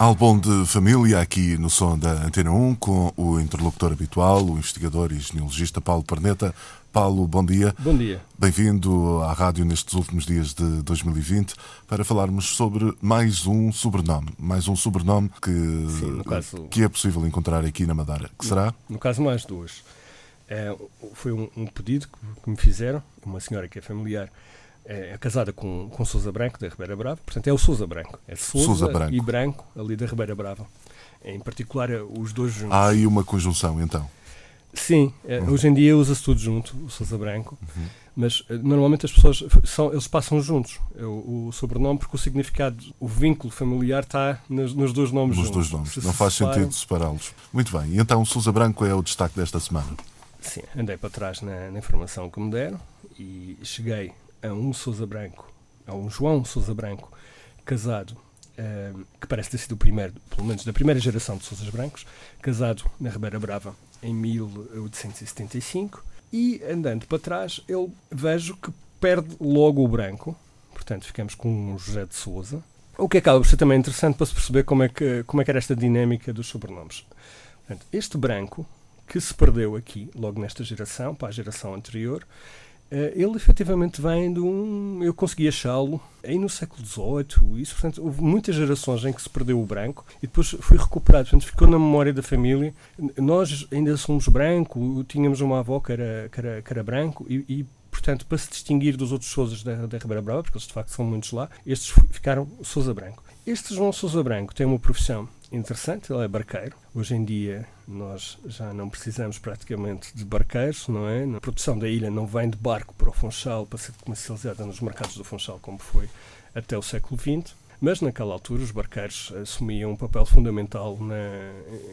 Álbum de família aqui no som da Antena 1 com o interlocutor habitual, o investigador e genealogista Paulo Perneta. Paulo, bom dia. Bom dia. Bem-vindo à rádio nestes últimos dias de 2020 para falarmos sobre mais um sobrenome. Mais um sobrenome que, Sim, caso, que é possível encontrar aqui na Madeira. Que será? No caso, mais duas. É, foi um, um pedido que, que me fizeram, uma senhora que é familiar é, é casada com, com Sousa Branco, da Ribeira Brava. Portanto, é o Sousa Branco. É Sousa, Sousa Branco. e Branco, ali da Ribeira Brava. Em particular, é os dois juntos. Há aí uma conjunção, então. Sim, é, uhum. hoje em dia usa-se tudo junto, o Sousa Branco. Uhum. Mas eh, normalmente as pessoas são, eles passam juntos é o, o, sobrenome porque o significado, o vínculo familiar está nos, nos dois nomes nos juntos. dois nomes. Se Não faz sentido separá-los. Muito bem. Então Sousa Branco é o destaque desta semana? Sim, andei para trás na, na informação que me deram e cheguei a um Sousa Branco a um João Sousa Branco, casado, uh, que parece ter sido o primeiro, pelo menos da primeira geração de Sousas Brancos, casado na Ribeira Brava em 1875, e andando para trás, eu vejo que perde logo o branco, portanto ficamos com um José de Souza, o que acaba por ser também interessante para se perceber como é que, como é que era esta dinâmica dos sobrenomes. Portanto, este branco, que se perdeu aqui, logo nesta geração, para a geração anterior, ele efetivamente vem de um. Eu consegui achá-lo aí no século XVIII, isso, portanto, houve muitas gerações em que se perdeu o branco e depois foi recuperado, portanto, ficou na memória da família. Nós ainda somos branco, tínhamos uma avó que era, que era, que era branco e, e portanto, para se distinguir dos outros Sousas da, da Ribeira Brava, porque eles de facto são muitos lá, estes ficaram Sousa Branco. Este João Sousa Branco tem uma profissão interessante, ele é barqueiro. Hoje em dia nós já não precisamos praticamente de barqueiros, não é? A produção da ilha não vem de barco para o Funchal para ser comercializada nos mercados do Funchal como foi até o século XX. Mas naquela altura os barqueiros assumiam um papel fundamental na,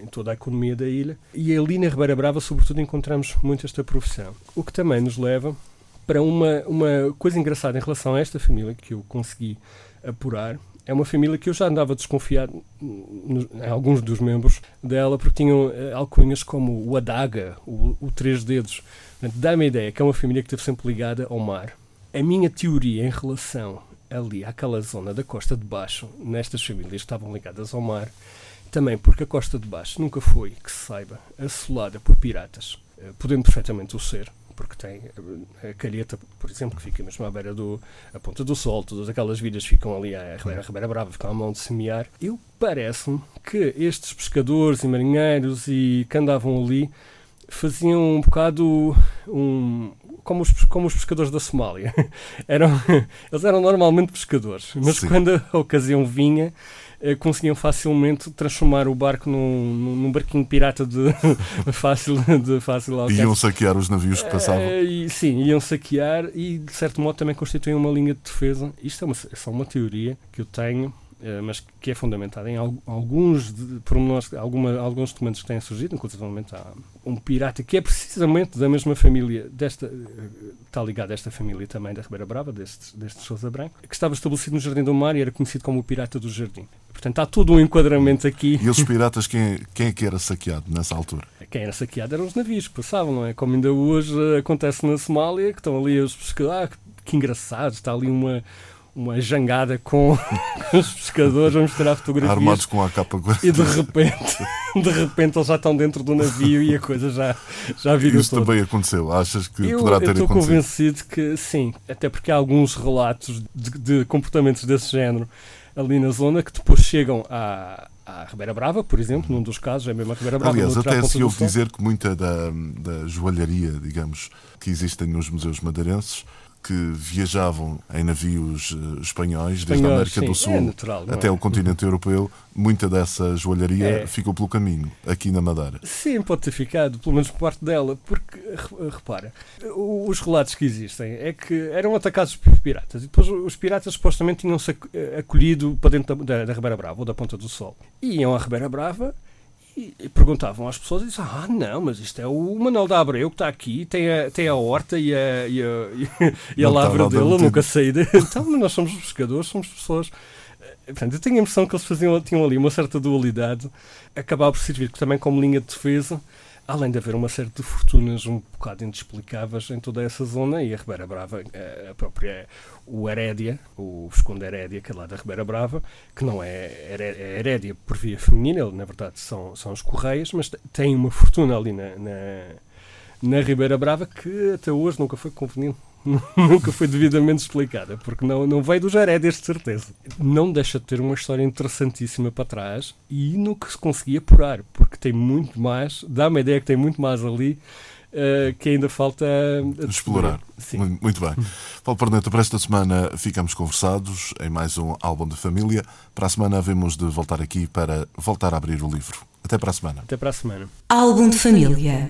em toda a economia da ilha e ali na Ribeira Brava, sobretudo, encontramos muito esta profissão. O que também nos leva para uma, uma coisa engraçada em relação a esta família que eu consegui apurar é uma família que eu já andava desconfiado em alguns dos membros dela, porque tinham uh, alcunhas como o Adaga, o, o Três Dedos. Dá-me a ideia que é uma família que esteve sempre ligada ao mar. A minha teoria em relação ali àquela zona da costa de baixo, nestas famílias que estavam ligadas ao mar, também porque a costa de baixo nunca foi, que se saiba, assolada por piratas, uh, podendo perfeitamente o ser, porque tem a Calheta, por exemplo, que fica mesmo à beira do a Ponta do Sol, todas aquelas vidas ficam ali à Ribeira, Ribeira Brava, ficam à mão de semear. Eu parece-me que estes pescadores e marinheiros e que andavam ali faziam um bocado um, como os, como os pescadores da Somália. eram, eles eram normalmente pescadores, mas Sim. quando a ocasião vinha, eh, conseguiam facilmente transformar o barco num, num barquinho pirata de fácil, de fácil alcance. Iam saquear os navios que passavam. Uh, e, sim, iam saquear e de certo modo também constituem uma linha de defesa. Isto é, uma, é só uma teoria que eu tenho eh, mas que é fundamentada em alguns pormenores, alguma, alguns documentos que têm surgido, inclusive há um pirata que é precisamente da mesma família, desta, eh, está ligado a esta família também da Ribeira Brava, deste, deste Sousa Branco, que estava estabelecido no Jardim do Mar e era conhecido como o Pirata do Jardim. Portanto, há todo um enquadramento aqui. E os piratas, quem, quem é que era saqueado nessa altura? Quem era saqueado eram os navios que passavam, não é? Como ainda hoje acontece na Somália, que estão ali os pescadores, ah, que engraçado, está ali uma uma jangada com os pescadores, vamos tirar fotografias. Armados com a capa E de repente, de repente eles já estão dentro do navio e a coisa já, já virou Isso também aconteceu? Achas que eu, poderá ter acontecido? Eu estou convencido que sim, até porque há alguns relatos de, de, comportamentos desse género ali na zona que depois chegam à, à Ribeira Brava, por exemplo, num dos casos, é mesmo a Ribeira Brava. Aliás, até se ouve dizer que muita da, da joalharia, digamos, que existem nos museus madeirenses que viajavam em navios uh, espanhóis, desde a América sim, do Sul é natural, até é? o continente europeu, muita dessa joalharia é. ficou pelo caminho, aqui na Madeira. Sim, pode ter ficado, pelo menos por parte dela, porque, repara, os relatos que existem é que eram atacados por piratas e depois os piratas supostamente tinham-se acolhido para dentro da, da, da Ribeira Brava ou da Ponta do Sol. E iam à Ribeira Brava E, e perguntavam às pessoas e diziam, ah, não, mas isto é o Manuel da Abreu que está aqui, tem a, tem a horta e a, e a, e a lavra dele, eu nunca saí de... Então, nós somos pescadores, somos pessoas... Portanto, eu tenho a impressão que eles faziam, tinham ali uma certa dualidade, acabava por servir também como linha de defesa, além de haver uma série de fortunas um bocado inexplicáveis em toda essa zona, e a Ribeira Brava, a própria, o Herédia, o Visconde Herédia, que é lá da Ribeira Brava, que não é, é Herédia por via feminina, na verdade são, são os Correias, mas tem uma fortuna ali na, na, na Ribeira Brava que até hoje nunca foi conveniente nunca foi devidamente explicada, porque não, não veio dos Herédias, de certeza. Não deixa de ter uma história interessantíssima para trás e no que se conseguia apurar, porque tem muito mais, dá-me a ideia que tem muito mais ali. Uh, que ainda falta explorar. Sim. Muito bem. Paulo Perneta, para esta semana ficamos conversados em mais um álbum de família. Para a semana havemos de voltar aqui para voltar a abrir o livro. Até para a semana. Até para a semana. Álbum de família.